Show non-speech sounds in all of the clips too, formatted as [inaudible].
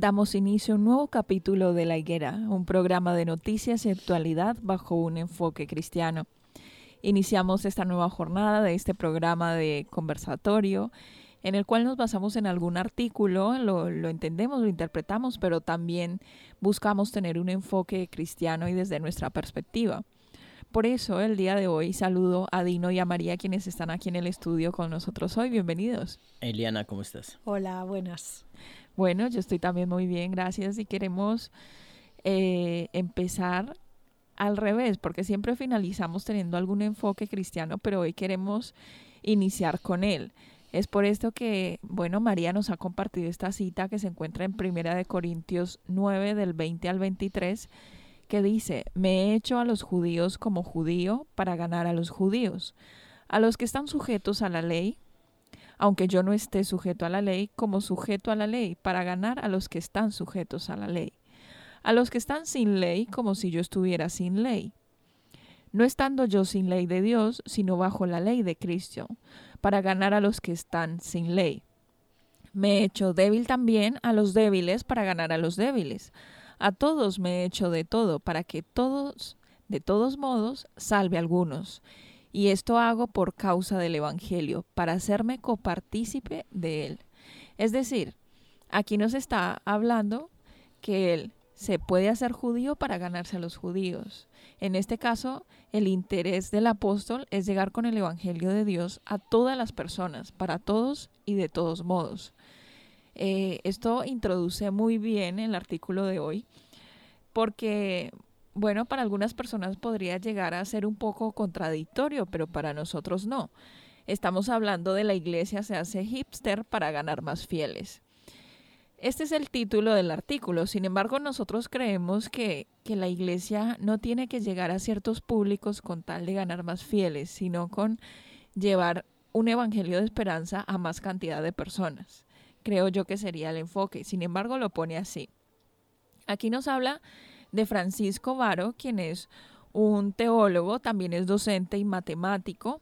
Damos inicio a un nuevo capítulo de La Higuera, un programa de noticias y actualidad bajo un enfoque cristiano. Iniciamos esta nueva jornada de este programa de conversatorio en el cual nos basamos en algún artículo, lo, lo, entendemos, lo interpretamos, pero también buscamos tener un enfoque cristiano y desde nuestra perspectiva. Por eso el día de hoy saludo a Dino y a María quienes están aquí en el estudio con nosotros hoy. Bienvenidos. Eliana, ¿cómo estás? Hola, buenas. Bueno, yo estoy también muy bien, gracias. Y queremos eh, empezar al revés, porque siempre finalizamos teniendo algún enfoque cristiano, pero hoy queremos iniciar con él. Es por esto que, bueno, María nos ha compartido esta cita que se encuentra en Primera de Corintios 9 del 20 al 23, que dice, me he hecho a los judíos como judío para ganar a los judíos, a los que están sujetos a la ley, aunque yo no esté sujeto a la ley, como sujeto a la ley, para ganar a los que están sujetos a la ley. A los que están sin ley, como si yo estuviera sin ley. No estando yo sin ley de Dios, sino bajo la ley de Cristo, para ganar a los que están sin ley. Me he hecho débil también a los débiles para ganar a los débiles. A todos me he hecho de todo, para que todos, de todos modos, salve a algunos y esto hago por causa del Evangelio, para hacerme copartícipe de él. Es decir, aquí nos está hablando que él se puede hacer judío para ganarse a los judíos. En este caso, el interés del apóstol es llegar con el Evangelio de Dios a todas las personas, para todos y de todos modos. Eh, esto introduce muy bien el artículo de hoy, porque bueno, para algunas personas podría llegar a ser un poco contradictorio, pero para nosotros no. Estamos hablando de la iglesia se hace hipster para ganar más fieles. Este es el título del artículo. Sin embargo, nosotros creemos que, que, la iglesia no tiene que llegar a ciertos públicos con tal de ganar más fieles, sino con llevar un evangelio de esperanza a más cantidad de personas. Creo yo que sería el enfoque. Sin embargo, lo pone así. Aquí nos habla de Francisco Varo, quien es un teólogo, también es docente y matemático.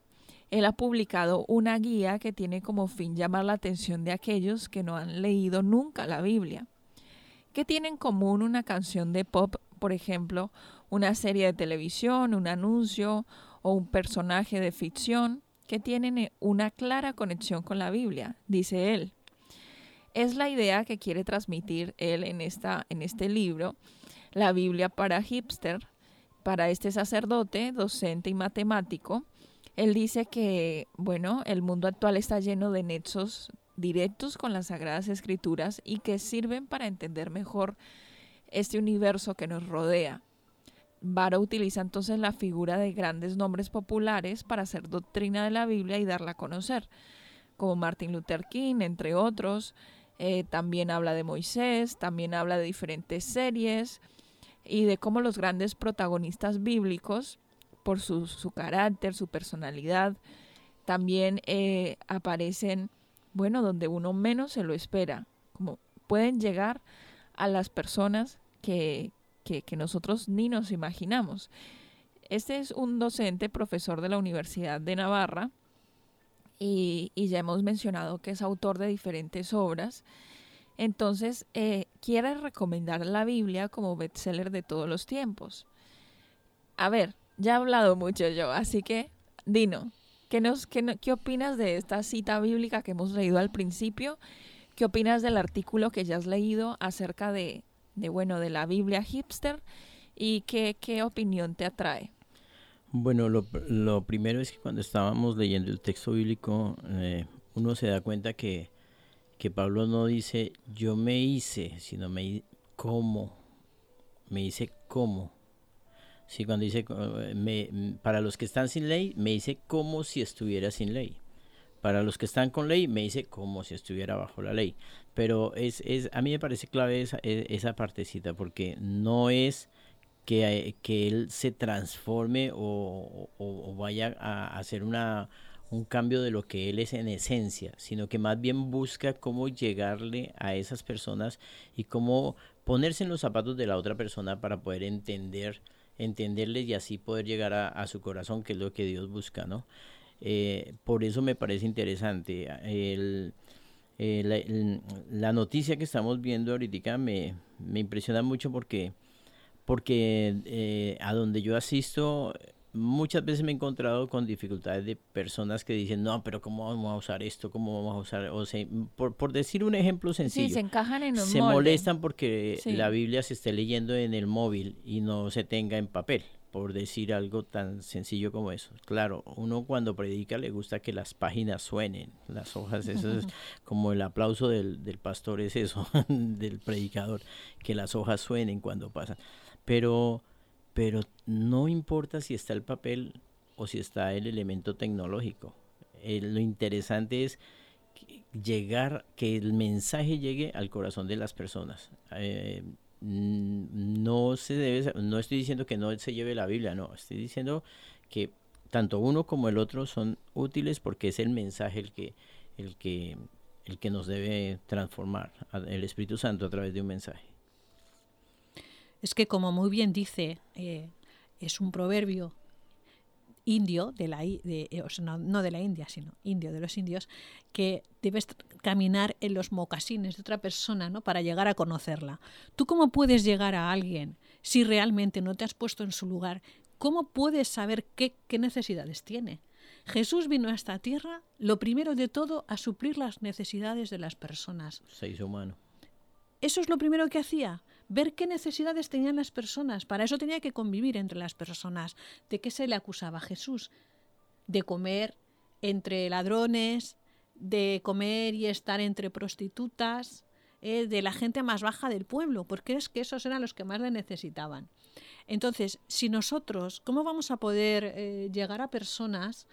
Él ha publicado una guía que tiene como fin llamar la atención de aquellos que no han leído nunca la Biblia. ¿Qué tiene en común una canción de pop, por ejemplo, una serie de televisión, un anuncio o un personaje de ficción que tienen una clara conexión con la Biblia? Dice él. Es la idea que quiere transmitir él en, esta, en este libro la Biblia para hipster, para este sacerdote, docente y matemático. Él dice que, bueno, el mundo actual está lleno de nexos directos con las Sagradas Escrituras y que sirven para entender mejor este universo que nos rodea. Vara utiliza entonces la figura de grandes nombres populares para hacer doctrina de la Biblia y darla a conocer, como Martin Luther King, entre otros. Eh, también habla de Moisés, también habla de diferentes series, y de cómo los grandes protagonistas bíblicos, por su, carácter, su personalidad, también eh, aparecen bueno, donde uno menos se lo espera, como pueden llegar a las personas que, que, nosotros ni nos imaginamos. Este es un docente, profesor de la Universidad de Navarra, y, ya hemos mencionado que es autor de diferentes obras. Entonces, eh, quiere recomendar la Biblia como bestseller de todos los tiempos. A ver, ya he hablado mucho yo, así que, Dino, ¿qué, nos, qué, qué opinas de esta cita bíblica que hemos leído al principio? ¿Qué opinas del artículo que ya has leído acerca de, de bueno, de la Biblia hipster? ¿Y qué, qué opinión te atrae? Bueno, lo, primero es que cuando estábamos leyendo el texto bíblico, eh, uno se da cuenta que, que Pablo no dice yo me hice, sino me cómo, me hice cómo. Sí, cuando dice, me, para los que están sin ley, me dice como si estuviera sin ley. Para los que están con ley, me dice como si estuviera bajo la ley. Pero es, es a mí me parece clave esa, e, esa partecita, porque no es que, que él se transforme o, o, vaya a hacer una, un cambio de lo que él es en esencia, sino que más bien busca cómo llegarle a esas personas y cómo ponerse en los zapatos de la otra persona para poder entender entenderles y así poder llegar a, su corazón, que es lo que Dios busca, ¿no? Eh, por eso me parece interesante. Eh, la, noticia que estamos viendo ahorita me, me impresiona mucho porque, porque eh, a donde yo asisto muchas veces me he encontrado con dificultades de personas que dicen, no, pero ¿cómo vamos a usar esto? ¿Cómo vamos a usar? O sea, por, por decir un ejemplo sencillo. se encajan en un Se molestan porque la Biblia se esté leyendo en el móvil y no se tenga en papel, por decir algo tan sencillo como eso. Claro, uno cuando predica le gusta que las páginas suenen, las hojas, eso es [laughs] como el aplauso del, del pastor es eso, [laughs] del predicador, que las hojas suenen cuando pasan. Pero pero no importa si está el papel o si está el elemento tecnológico. Eh, lo interesante es llegar, que el mensaje llegue al corazón de las personas. Eh, no se debe, no estoy diciendo que no se lleve la Biblia, no, estoy diciendo que tanto uno como el otro son útiles porque es el mensaje el que, el que, el que nos debe transformar, el Espíritu Santo a través de un mensaje es que, como muy bien dice, eh, es un proverbio indio, de la, de, eh, no, de la India, sino indio, de los indios, que debes caminar en los mocasines de otra persona ¿no? para llegar a conocerla. ¿Tú cómo puedes llegar a alguien si realmente no te has puesto en su lugar? ¿Cómo puedes saber qué, qué necesidades tiene? Jesús vino a esta tierra, lo primero de todo, a suplir las necesidades de las personas. Se hizo humano. Eso es lo primero que hacía ver qué necesidades tenían las personas. Para eso tenía que convivir entre las personas. ¿De qué se le acusaba a Jesús? De comer entre ladrones, de comer y estar entre prostitutas, eh, de la gente más baja del pueblo, porque es que esos eran los que más le necesitaban. Entonces, si nosotros, ¿cómo vamos a poder eh, llegar a personas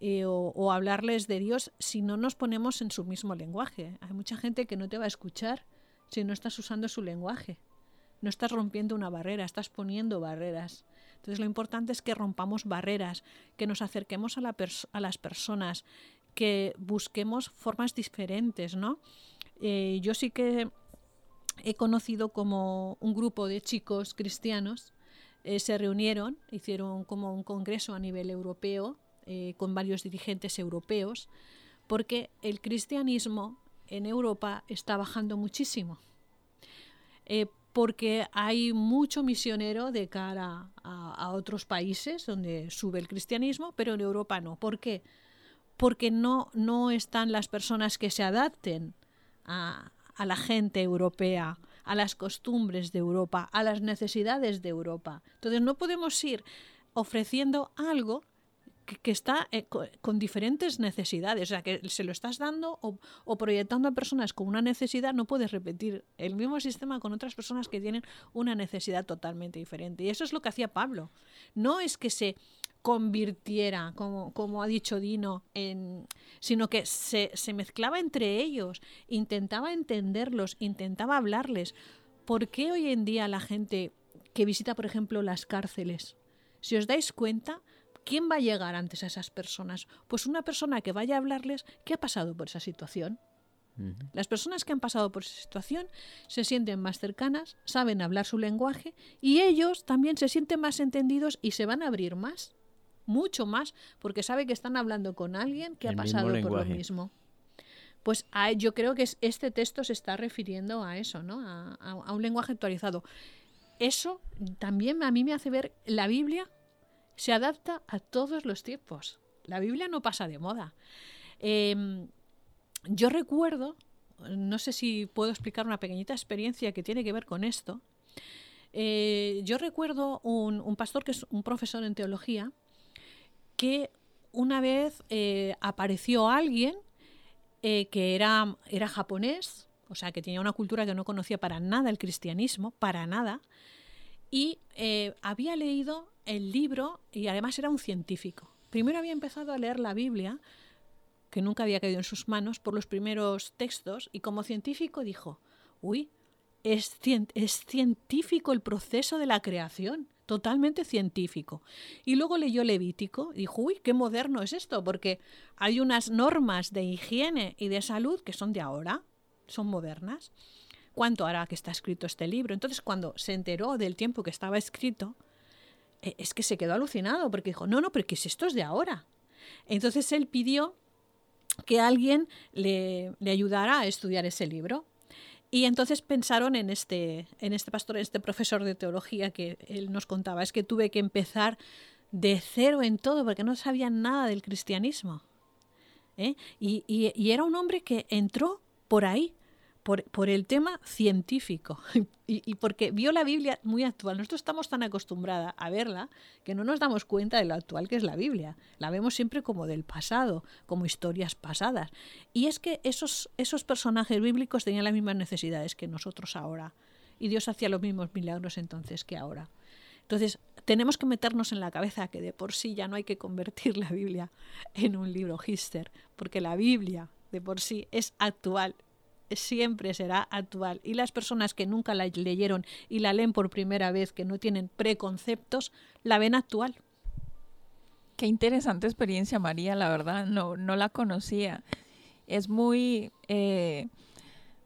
eh, o, o, hablarles de Dios si no nos ponemos en su mismo lenguaje? Hay mucha gente que no te va a escuchar si no estás usando su lenguaje. No estás rompiendo una barrera, estás poniendo barreras. Entonces lo importante es que rompamos barreras, que nos acerquemos a, la a las personas, que busquemos formas diferentes, ¿no? Eh, yo sí que he conocido como un grupo de chicos cristianos eh, se reunieron, hicieron como un congreso a nivel europeo eh, con varios dirigentes europeos, porque el cristianismo en Europa está bajando muchísimo porque hay mucho misionero de cara a, otros países donde sube el cristianismo, pero en Europa no. ¿Por qué? Porque no, no están las personas que se adapten a, a la gente europea, a las costumbres de Europa, a las necesidades de Europa. Entonces no podemos ir ofreciendo algo que, está eh, con, diferentes necesidades, o sea, que se lo estás dando o, proyectando a personas con una necesidad, no puedes repetir el mismo sistema con otras personas que tienen una necesidad totalmente diferente. Y eso es lo que hacía Pablo. No es que se convirtiera, como, como ha dicho Dino, en, sino que se, se mezclaba entre ellos, intentaba entenderlos, intentaba hablarles. ¿Por qué hoy en día la gente que visita, por ejemplo, las cárceles, si os dais cuenta, ¿quién va a llegar antes a esas personas? Pues una persona que vaya a hablarles que ha pasado por esa situación. Las personas que han pasado por esa situación se sienten más cercanas, saben hablar su lenguaje y ellos también se sienten más entendidos y se van a abrir más, mucho más, porque sabe que están hablando con alguien que ha pasado por lo mismo. Pues yo creo que este texto se está refiriendo a eso, ¿no? a un lenguaje actualizado. Eso también a mí me hace ver la Biblia se adapta a todos los tiempos. La Biblia no pasa de moda. Em, yo recuerdo, no sé si puedo explicar una pequeñita experiencia que tiene que ver con esto. Eh, yo recuerdo un, pastor que es un profesor en teología que una vez eh, apareció alguien eh, que era, era japonés, o sea, que tenía una cultura que no conocía para nada el cristianismo, para nada, y había leído el libro y además era un científico. Primero había empezado a leer la Biblia, que nunca había caído en sus manos, por los primeros textos y como científico dijo, uy, es, es científico el proceso de la creación, totalmente científico. Y luego leyó Levítico y dijo, uy, qué moderno es esto, porque hay unas normas de higiene y de salud que son de ahora, son modernas. ¿Cuánto hará que está escrito este libro? Entonces, cuando se enteró del tiempo que estaba escrito, e, es que se quedó alucinado porque dijo, no, no, pero que si esto es de ahora. Entonces él pidió que alguien le, ayudara a estudiar ese libro. Y entonces pensaron en este, en este pastor, en este profesor de teología que él nos contaba, es que tuve que empezar de cero en todo porque no sabía nada del cristianismo. ¿eh? y, era un hombre que entró por ahí, por, el tema científico [laughs] y, porque vio la Biblia muy actual. Nosotros estamos tan acostumbrados a verla que no nos damos cuenta de lo actual que es la Biblia. La vemos siempre como del pasado, como historias pasadas. Y es que esos, esos personajes bíblicos tenían las mismas necesidades que nosotros ahora. Y Dios hacía los mismos milagros entonces que ahora. Entonces, tenemos que meternos en la cabeza que de por sí ya no hay que convertir la Biblia en un libro Hister, porque la Biblia de por sí es actual siempre será actual. Y las personas que nunca la leyeron y la leen por primera vez, que no tienen preconceptos, la ven actual. Qué interesante experiencia, María, la verdad, no, no la conocía. Es muy, eh,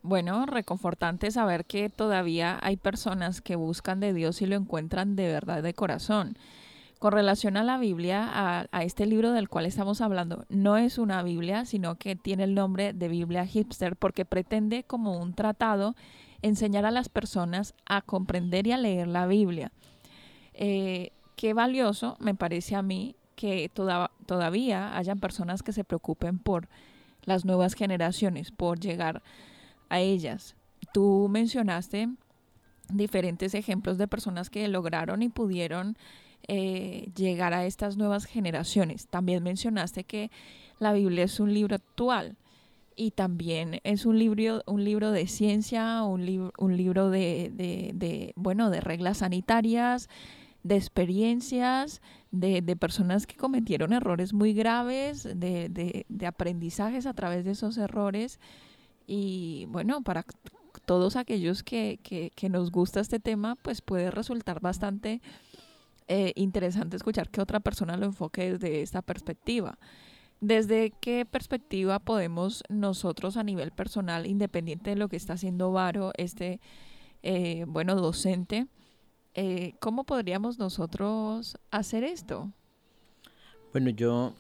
bueno, reconfortante saber que todavía hay personas que buscan de Dios y lo encuentran de verdad de corazón. Con relación a la Biblia, a, este libro del cual estamos hablando, no es una Biblia, sino que tiene el nombre de Biblia hipster porque pretende como un tratado enseñar a las personas a comprender y a leer la Biblia. Eh, qué valioso me parece a mí que todavía hayan personas que se preocupen por las nuevas generaciones, por llegar a ellas. Tú mencionaste diferentes ejemplos de personas que lograron y pudieron eh, llegar a estas nuevas generaciones. También mencionaste que la Biblia es un libro actual y también es un libro, un libro de ciencia, un, un libro de, bueno, de reglas sanitarias, de experiencias, de, personas que cometieron errores muy graves, de, de, aprendizajes a través de esos errores. Y bueno, para todos aquellos que, que, que nos gusta este tema, pues puede resultar bastante eh, interesante escuchar que otra persona lo enfoque desde esta perspectiva. ¿Desde qué perspectiva podemos nosotros a nivel personal, independiente de lo que está haciendo Varo, este, eh, bueno, docente, eh, cómo podríamos nosotros hacer esto? Bueno, yo,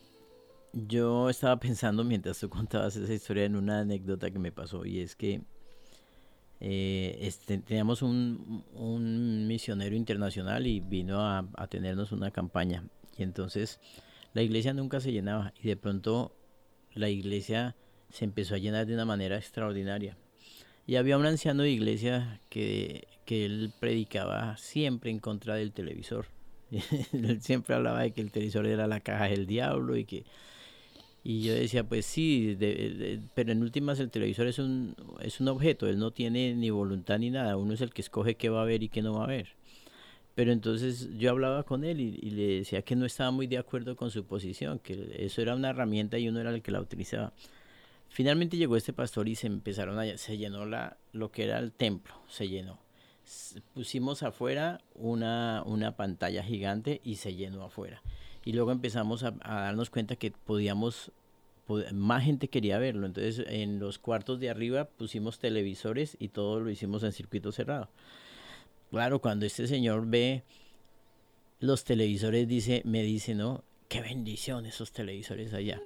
yo estaba pensando mientras tú contabas esa historia en una anécdota que me pasó y es que eh, este, teníamos un, misionero internacional y vino a, a, tenernos una campaña. Y entonces la iglesia nunca se llenaba y de pronto la iglesia se empezó a llenar de una manera extraordinaria. Y había un anciano de iglesia que, que él predicaba siempre en contra del televisor. [laughs] él siempre hablaba de que el televisor era la caja del diablo y que y yo decía, pues sí, pero en últimas el televisor es un, es un objeto, él no tiene ni voluntad ni nada, uno es el que escoge qué va a ver y qué no va a ver. Pero entonces yo hablaba con él y, le decía que no estaba muy de acuerdo con su posición, que eso era una herramienta y uno era el que la utilizaba. Finalmente llegó este pastor y se empezaron a, se llenó la, lo que era el templo, se llenó. Pusimos afuera una, una pantalla gigante y se llenó afuera y luego empezamos a, a darnos cuenta que podíamos más gente quería verlo. Entonces, en los cuartos de arriba pusimos televisores y todo lo hicimos en circuito cerrado. Claro, cuando este señor ve los televisores, dice, me dice, no, qué bendición esos televisores allá.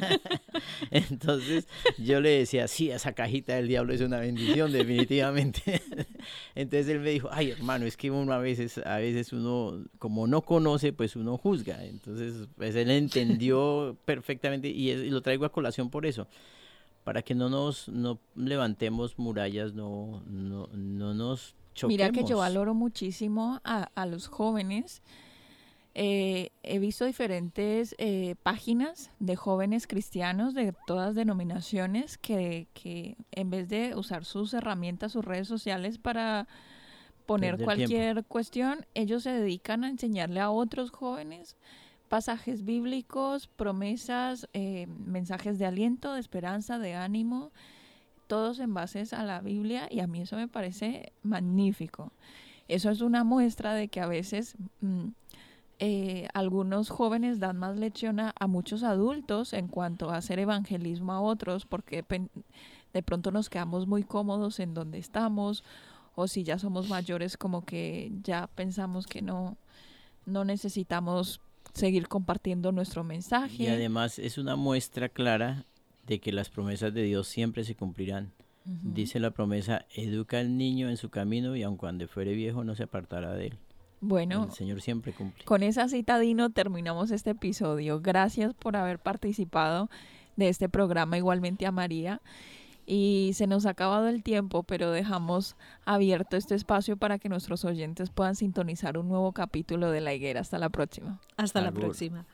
[laughs] [laughs] Entonces yo le decía, sí, esa cajita del diablo es una bendición, definitivamente. [laughs] Entonces él me dijo, ay hermano, es que uno a veces, a veces uno, como no conoce, pues uno juzga. Entonces, pues él entendió [laughs] perfectamente y, lo traigo a colación por eso. Para que no nos no levantemos murallas, no, no, no nos choquemos. Mira que yo valoro muchísimo a, a los jóvenes eh, he visto diferentes eh, páginas de jóvenes cristianos de todas denominaciones que, que, en vez de usar sus herramientas, sus redes sociales para poner cualquier cuestión, ellos se dedican a enseñarle a otros jóvenes pasajes bíblicos, promesas, eh, mensajes de aliento, de esperanza, de ánimo, todos en bases a la Biblia y a mí eso me parece magnífico. Eso es una muestra de que a veces... Mm, eh, algunos jóvenes dan más lección a, muchos adultos en cuanto a hacer evangelismo a otros, porque de pronto nos quedamos muy cómodos en donde estamos, o si ya somos mayores, como que ya pensamos que no, no necesitamos seguir compartiendo nuestro mensaje. Y además es una muestra clara de que las promesas de Dios siempre se cumplirán. Dice la promesa, educa al niño en su camino y aun cuando fuere viejo no se apartará de él. Bueno, el Señor siempre cumple. Con esa cita, Dino, terminamos este episodio. Gracias por haber participado de este programa, igualmente a María. Y se nos ha acabado el tiempo, pero dejamos abierto este espacio para que nuestros oyentes puedan sintonizar un nuevo capítulo de La Higuera. Hasta la próxima. Hasta la próxima.